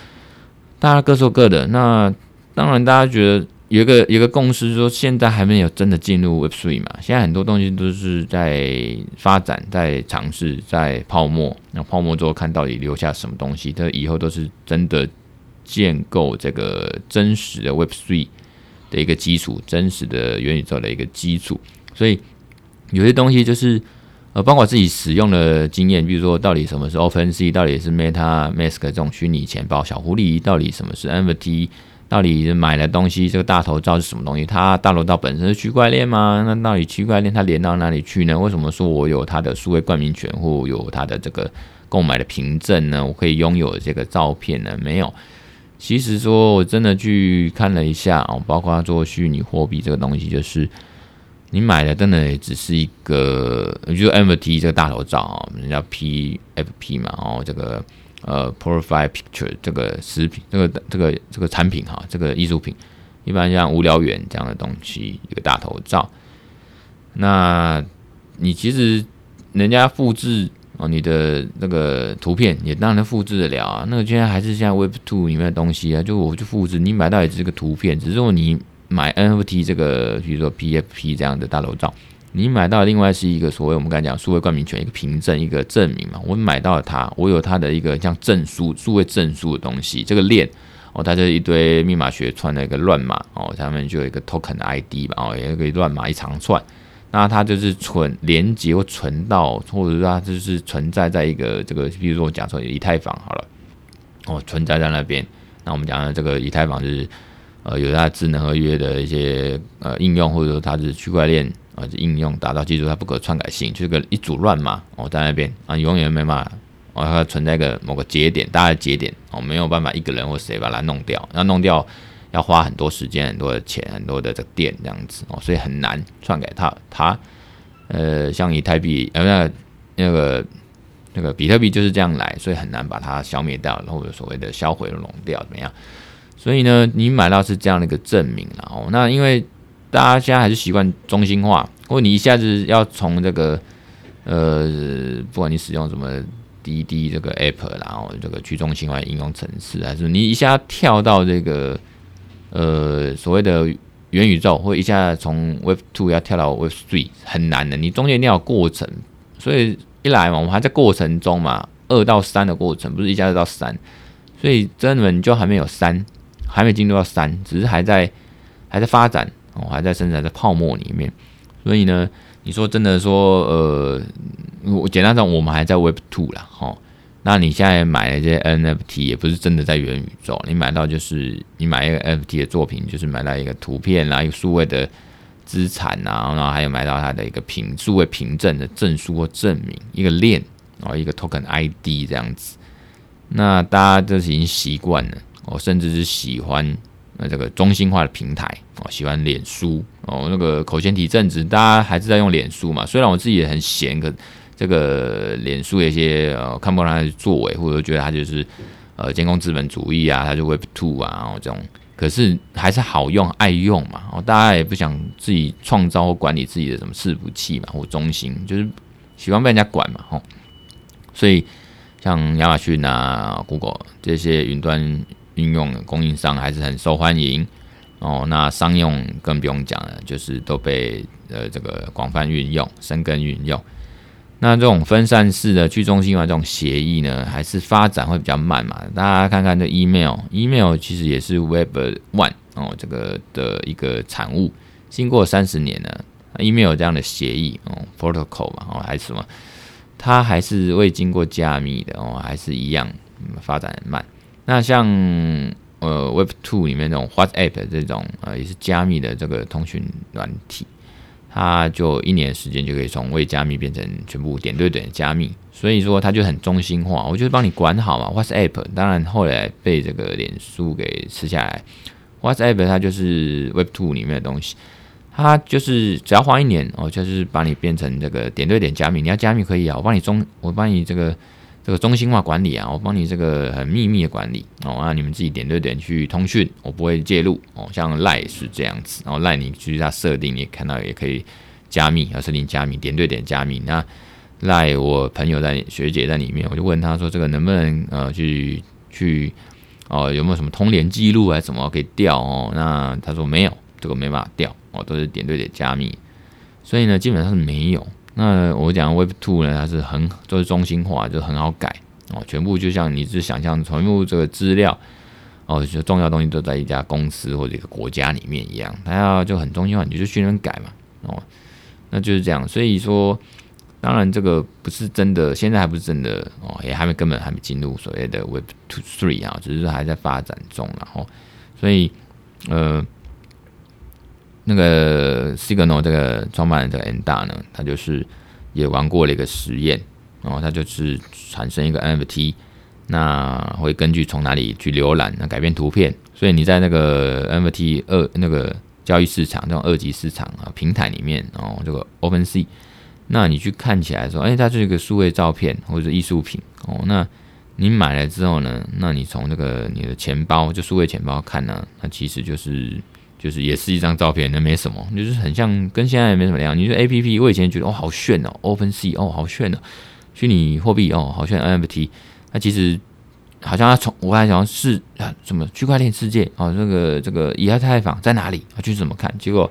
大家各说各的。那当然，大家觉得有一个有一个共识，说现在还没有真的进入 Web3 嘛？现在很多东西都是在发展、在尝试、在泡沫。那泡沫之后，看到底留下什么东西？它以后都是真的建构这个真实的 Web3 的一个基础，真实的元宇宙的一个基础。所以有些东西就是。呃，包括自己使用的经验，比如说到底什么是 OpenSea，到底是 MetaMask 这种虚拟钱包，小狐狸到底什么是 NFT，到底买的东西这个大头照是什么东西？它大头照本身是区块链吗？那到底区块链它连到哪里去呢？为什么说我有它的数位冠名权或有它的这个购买的凭证呢？我可以拥有这个照片呢？没有。其实说我真的去看了一下哦，包括做虚拟货币这个东西，就是。你买的真的也只是一个，就是 NFT 这个大头照啊，人家 PFP 嘛，哦，这个呃 Profile Picture 这个食品，这个这个这个产品哈，这个艺术品，一般像无聊猿这样的东西，一个大头照。那你其实人家复制哦，你的那个图片也当然复制得了啊。那个现在还是像 Web Two 里面的东西啊，就我就复制，你买到也只是个图片，只是说你。买 NFT 这个，比如说 PFP 这样的大头照，你买到另外是一个所谓我们刚才讲数位冠名权一个凭证一个证明嘛，我买到了它，我有它的一个像证书数位证书的东西，这个链哦，它就是一堆密码学串的一个乱码哦，他们就有一个 token ID 吧哦，有一个乱码一长串，那它就是存连接或存到，或者说它就是存在在一个这个，比如说我讲说以太坊好了，哦，存在在那边，那我们讲的这个以太坊就是。呃，有它智能合约的一些呃应用，或者说它是区块链啊应用，达到技术它不可篡改性，就是个一组乱码哦，在那边啊，永远没办法哦，它存在一个某个节点，大的节点哦，没有办法一个人或谁把它弄掉，要弄掉要花很多时间、很多的钱、很多的这个电这样子哦，所以很难篡改它。它呃，像以太币呃那那个那个比特币就是这样来，所以很难把它消灭掉，或者所谓的销毁、弄掉怎么样？所以呢，你买到是这样的一个证明了哦。那因为大家现在还是习惯中心化，或你一下子要从这个呃，不管你使用什么滴滴这个 app，然后这个去中心化应用程式，还是你一下跳到这个呃所谓的元宇宙，或一下从 Web Two 要跳到 Web Three，很难的。你中间一定要有过程，所以一来嘛，我们还在过程中嘛，二到三的过程，不是一下子到三，所以真的你就还没有三。还没进入到三，只是还在还在发展哦，还在生产在泡沫里面。所以呢，你说真的说，呃，我简单讲，我们还在 Web Two 啦，哈。那你现在买的这些 NFT 也不是真的在元宇宙，你买到就是你买一个 NFT 的作品，就是买到一个图片啊，一个数位的资产啊，然后还有买到它的一个凭数位凭证的证书或证明，一个链哦，一个 Token ID 这样子。那大家都是已经习惯了。我甚至是喜欢呃这个中心化的平台哦，喜欢脸书哦，那个口嫌体正直，大家还是在用脸书嘛。虽然我自己也很闲，可这个脸书有一些呃看不惯他的作为，或者觉得他就是呃监控资本主义啊，他就会吐啊，然后这种，可是还是好用爱用嘛。哦，大家也不想自己创造或管理自己的什么伺服器嘛，或中心，就是喜欢被人家管嘛。吼，所以像亚马逊啊、Google 这些云端。应用的供应商还是很受欢迎哦，那商用更不用讲了，就是都被呃这个广泛运用、深耕运用。那这种分散式的去中心化这种协议呢，还是发展会比较慢嘛？大家看看这 email，email 其实也是 Web One 哦这个的一个产物，经过三十年了，email 这样的协议哦，protocol 嘛哦还是什么？它还是未经过加密的哦，还是一样发展很慢。那像呃 Web Two 里面那种 WhatsApp 这种呃也是加密的这个通讯软体，它就一年时间就可以从未加密变成全部点对点加密，所以说它就很中心化。我就是帮你管好嘛。WhatsApp 当然后来被这个脸书给吃下来，WhatsApp 它就是 Web Two 里面的东西。它就是只要花一年哦，就是把你变成这个点对点加密。你要加密可以啊，我帮你中，我帮你这个这个中心化管理啊，我帮你这个很秘密的管理哦，让你们自己点对点去通讯，我不会介入哦。像赖是这样子，然后赖你去它设定，你看到也可以加密，要设定加密点对点加密。那赖我朋友在学姐在里面，我就问他说这个能不能呃去去哦有没有什么通联记录还是什么可以调哦？那他说没有，这个没办法调。哦，都是点对点加密，所以呢，基本上是没有。那我讲 Web Two 呢，它是很就是中心化，就很好改哦，全部就像你是想象，全部这个资料哦，就重要东西都在一家公司或者一个国家里面一样，它要就很中心化，你就去那改嘛哦，那就是这样。所以说，当然这个不是真的，现在还不是真的哦，也还没根本还没进入所谓的 Web Two Three 啊，只是还在发展中，然后所以呃。那个 Signal 这个创办人这个 N 大呢，他就是也玩过了一个实验，然后他就是产生一个 NFT，那会根据从哪里去浏览，那改变图片，所以你在那个 NFT 二那个交易市场这种二级市场啊平台里面哦，这个 OpenSea，那你去看起来说，哎，它是一个数位照片或者艺术品哦，那你买了之后呢，那你从那个你的钱包就数位钱包看呢，那其实就是。就是也是一张照片，那没什么，就是很像跟现在也没什么两样。你说 A P P，我以前觉得哦好炫哦，OpenSea 哦好炫哦，虚拟货币哦好炫 N F T，那其实好像它从我还想是啊什么区块链世界哦，这个这个以太坊在哪里啊？去怎么看？结果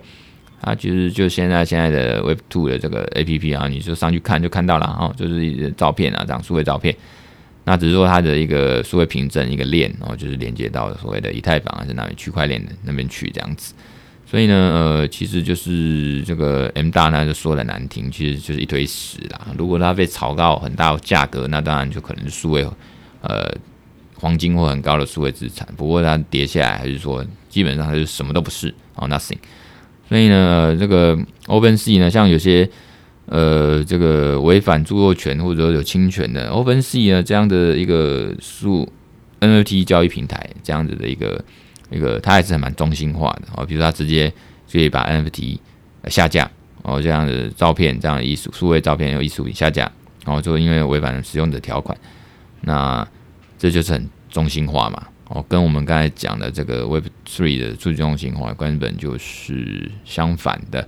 啊其实就现在现在的 Web Two 的这个 A P P 啊，你就上去看就看到了哦，就是照片啊，这样数位照片。那只是说它的一个数位凭证一个链，然后就是连接到所谓的以太坊还是哪里区块链的那边去这样子，所以呢，呃，其实就是这个 M 大呢就说的难听，其实就是一堆屎啦。如果它被炒到很大价格，那当然就可能是数位呃黄金或很高的数位资产。不过它跌下来还是说基本上它就什么都不是哦，nothing。所以呢，这个 OpenSea 呢，像有些。呃，这个违反著作权或者有侵权的 OpenSea 呢，这样的一个数 NFT 交易平台，这样子的一个一个，它还是蛮中心化的哦。比如说，它直接可以把 NFT 下架哦，这样的照片，这样的艺术数位照片有艺术品下架，然后就因为违反使用者条款，那这就是很中心化嘛。哦，跟我们刚才讲的这个 Web3 的数据中心化根本就是相反的。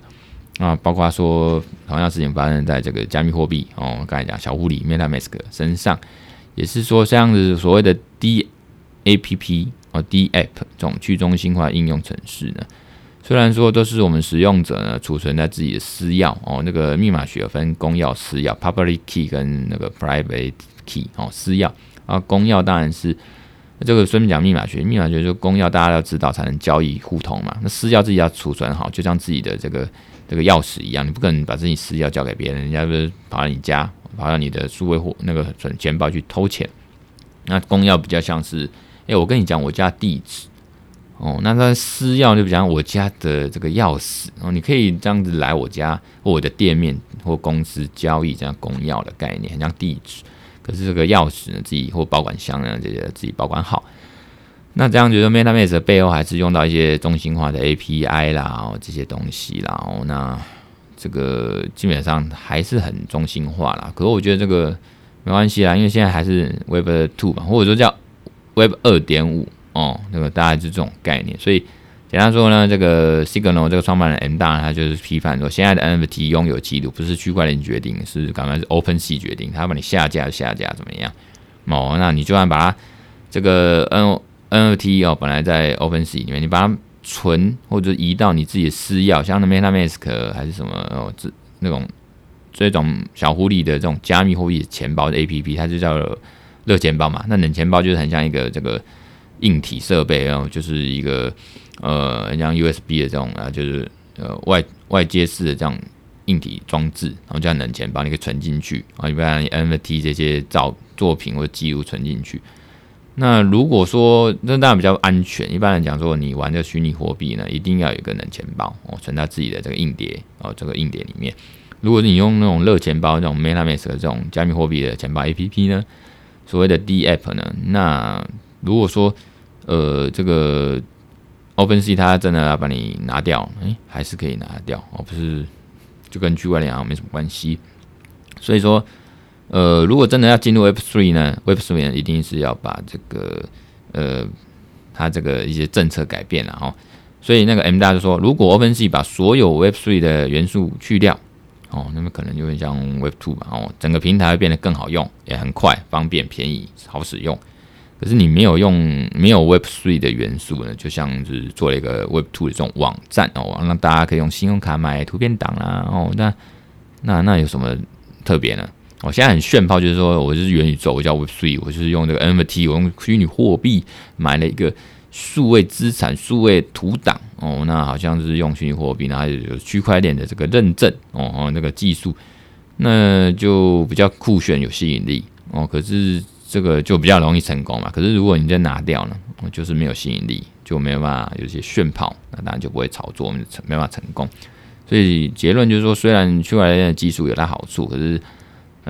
啊，包括说同样事情发生在这个加密货币哦，刚才讲小狐狸 MetaMask 身上，也是说这样子所谓的 DApp 哦 DApp 这种去中心化应用程式呢，虽然说都是我们使用者呢储存在自己的私钥哦，那个密码学分公钥私钥 Public Key 跟那个 Private Key 哦私钥啊，公钥当然是这个顺便讲密码学，密码学就公钥大家要知道才能交易互通嘛，那私钥自己要储存好，就像自己的这个。这个钥匙一样，你不可能把自己私钥交给别人，人家不是跑到你家，跑到你的数位货那个存钱包去偷钱。那公钥比较像是，哎，我跟你讲我家地址，哦，那他私钥就比较我家的这个钥匙，哦，你可以这样子来我家或我的店面或公司交易，这样公钥的概念很像地址，可是这个钥匙呢，自己或保管箱呢，这些自己保管好。那这样觉得 MetaMask 背后还是用到一些中心化的 API 啦，哦，这些东西啦，哦，那这个基本上还是很中心化啦。可是我觉得这个没关系啦，因为现在还是 Web Two 嘛，或者说叫 Web 二点五哦，那个大概是这种概念。所以简单说呢，这个 Signal 这个创办人 M 大他就是批判说，现在的 NFT 拥有记录不是区块链决定，是刚刚是 OpenSea 决定，他把你下架下架怎么样？哦，那你就算把它这个 N NFT 哦，本来在 OpenSea 里面，你把它存或者移到你自己的私钥，像那 MetaMask 还是什么哦，这那种这种小狐狸的这种加密货币钱包的 APP，它就叫热钱包嘛。那冷钱包就是很像一个这个硬体设备，然后就是一个呃，像 USB 的这种啊，就是呃外外接式的这样硬体装置，然后叫冷钱包，你可以存进去啊，一般 NFT 这些照作品或者记录存进去。那如果说那当然比较安全，一般来讲说你玩这虚拟货币呢，一定要有一个冷钱包哦，存在自己的这个硬碟哦，这个硬碟里面。如果你用那种热钱包，这种 MetaMask 的这种加密货币的钱包 APP 呢，所谓的 DApp 呢，那如果说呃这个 OpenSea 它真的要把你拿掉，诶、还是可以拿掉哦，不是就跟区块链啊没什么关系。所以说，呃，如果真的要进入 Web3 呢，Web3 呢一定是要把这个呃它这个一些政策改变了哦。所以那个 M 大就说，如果 OpenSea 把所有 Web3 的元素去掉。哦，那么可能就会像 Web Two 吧，哦，整个平台会变得更好用，也很快、方便、便宜、好使用。可是你没有用没有 Web Three 的元素呢，就像是做了一个 Web Two 的这种网站哦，让大家可以用信用卡买图片档啦，哦，那那那有什么特别呢？我、现在很炫炮，就是说我就是元宇宙，我叫 Web Three，我就是用这个 NFT，我用虚拟货币买了一个。数位资产、数位图档哦，那好像是用虚拟货币，然后有区块链的这个认证哦哦，那个技术，那就比较酷炫、有吸引力哦。可是这个就比较容易成功嘛。可是如果你再拿掉呢，就是没有吸引力，就没有办法有些炫炮，那当然就不会炒作，没办法成功。所以结论就是说，虽然区块链的技术有它好处，可是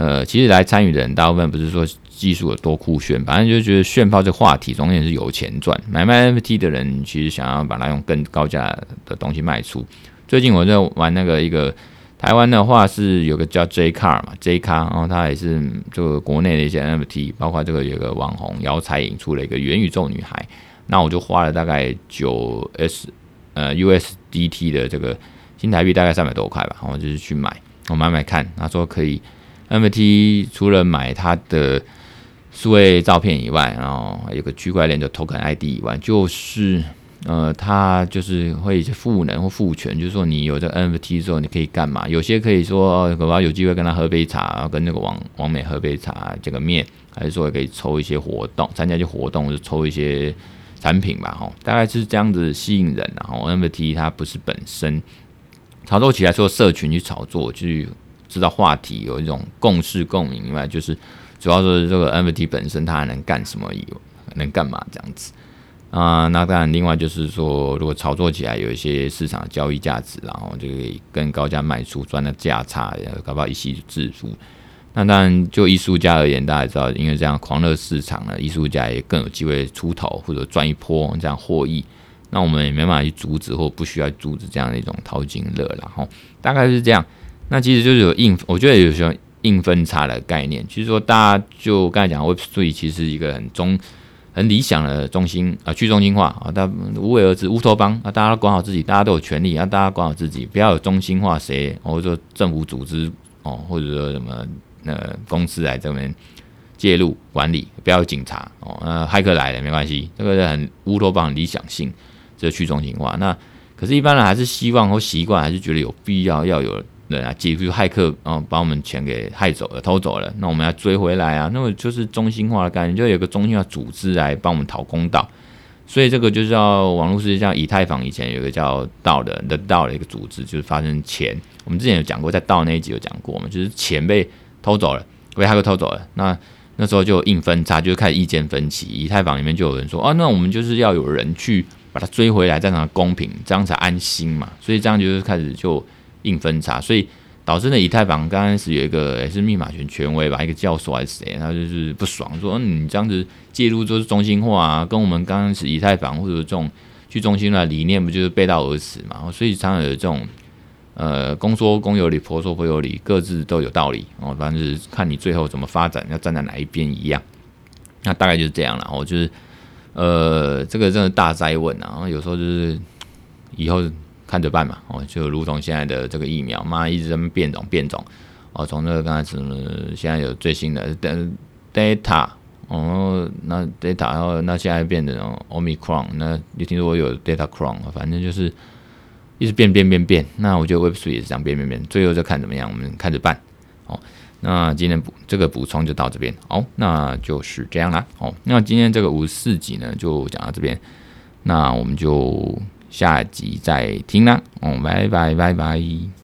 呃，其实来参与的人大部分不是说。技术有多酷炫，反正就觉得炫炮这话题总也是有钱赚。买卖 NFT 的人其实想要把它用更高价的东西卖出。最近我在玩那个一个台湾的话是有个叫 J Car 嘛，J Car，然后它也是这个国内的一些 NFT，包括这个有个网红姚彩颖出了一个元宇宙女孩，那我就花了大概九 S 呃 USDT 的这个新台币大概三百多块吧，然后就是去买，我买买看，他说可以 NFT 除了买它的。数位照片以外，然后还有个区块链的 Token ID 以外，就是呃，它就是会赋能或赋权，就是说你有这 NFT 之后，你可以干嘛？有些可以说，可能有机会跟他喝杯茶，跟那个王王美喝杯茶见个面，还是说可以抽一些活动，参加一些活动，就抽一些产品吧，哈，大概是这样子吸引人。然后 NFT 它不是本身炒作起来说社群去炒作，去知道话题，有一种共识共鸣以外，就是。主要是这个 NFT 本身它还能干什么？有能干嘛这样子啊？那当然，另外就是说，如果炒作起来有一些市场交易价值，然后就可以更高价卖出，赚的价差，搞不好一起致富。那当然，就艺术家而言，大家知道，因为这样狂热市场呢，艺术家也更有机会出头或者赚一波这样获益。那我们也没办法去阻止或不需要阻止这样的一种淘金热，然后大概是这样。那其实就是有硬，我觉得有时候。硬分叉的概念，其实说大家就刚才讲，Web3 其实一个很中、很理想的中心啊，去中心化啊，大无为而治，乌托邦啊，大家都管好自己，大家都有权利啊，大家管好自己，不要有中心化谁，或者说政府组织哦，或者说什么呃公司来这边介入管理，不要有警察哦，那骇客来了没关系，这个是很乌托邦理想性，这个去中心化。那可是，一般人还是希望或习惯，还是觉得有必要要有。对啊，几乎骇客啊，把我们钱给害走了、偷走了，那我们要追回来啊。那么就是中心化的概念，就有个中心化组织来帮我们讨公道。所以这个就是要网络世界，像以太坊以前有一个叫道的的道的一个组织，就是发生钱。我们之前有讲过，在道那一集有讲过嘛，就是钱被偷走了，被骇客偷走了。那那时候就硬分叉，就开始意见分歧。以太坊里面就有人说，啊，那我们就是要有人去把它追回来，这样才公平，这样才安心嘛。所以这样就是开始就。硬分叉，所以导致呢，以太坊刚开始有一个也是密码权权威吧，一个教授还是谁，他就是不爽，说嗯你这样子介入就是中心化啊，跟我们刚开始以太坊或者这种去中心化理念不就是背道而驰嘛？所以常常有这种呃公说公有理，婆说婆有理，各自都有道理哦，反正是看你最后怎么发展，要站在哪一边一样。那大概就是这样了，我就是呃这个真的大灾问啊，然后有时候就是以后。看着办嘛，哦，就如同现在的这个疫苗，妈一直在变种变种，哦，从那个刚开始，现在有最新的 data，哦，那 data，然后那现在变成 Omicron，那你听说我有 data Cron，反正就是一直变变变变。那我觉得 Web3 也是这样变变变，最后就看怎么样，我们看着办。哦，那今天补这个补充就到这边，好，那就是这样啦。好，那今天这个五十四集呢，就讲到这边，那我们就。下集再听啦，哦，拜拜拜拜。